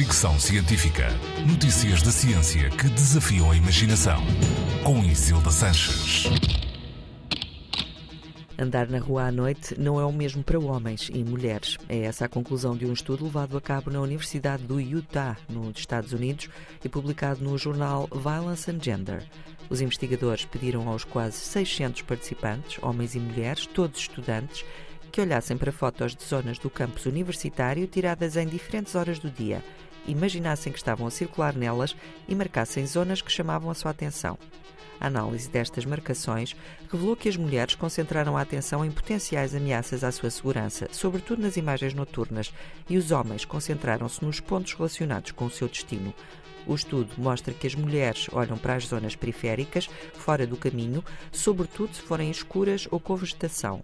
Fricção Científica. Notícias da ciência que desafiam a imaginação. Com Isilda Sanches. Andar na rua à noite não é o mesmo para homens e mulheres. É essa a conclusão de um estudo levado a cabo na Universidade do Utah, nos Estados Unidos, e publicado no jornal Violence and Gender. Os investigadores pediram aos quase 600 participantes, homens e mulheres, todos estudantes, que olhassem para fotos de zonas do campus universitário tiradas em diferentes horas do dia, imaginassem que estavam a circular nelas e marcassem zonas que chamavam a sua atenção. A análise destas marcações revelou que as mulheres concentraram a atenção em potenciais ameaças à sua segurança, sobretudo nas imagens noturnas, e os homens concentraram-se nos pontos relacionados com o seu destino. O estudo mostra que as mulheres olham para as zonas periféricas, fora do caminho, sobretudo se forem escuras ou com vegetação.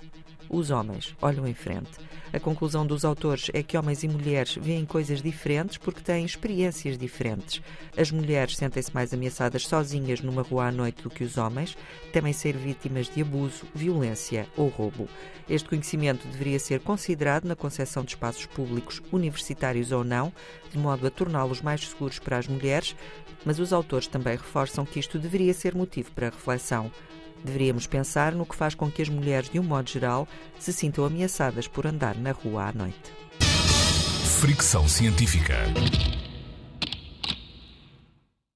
Os homens olham em frente. A conclusão dos autores é que homens e mulheres veem coisas diferentes porque têm experiências diferentes. As mulheres sentem-se mais ameaçadas sozinhas numa rua à noite do que os homens, temem ser vítimas de abuso, violência ou roubo. Este conhecimento deveria ser considerado na concepção de espaços públicos, universitários ou não, de modo a torná-los mais seguros para as mulheres, mas os autores também reforçam que isto deveria ser motivo para reflexão. Deveríamos pensar no que faz com que as mulheres, de um modo geral, se sintam ameaçadas por andar na rua à noite. Fricção científica.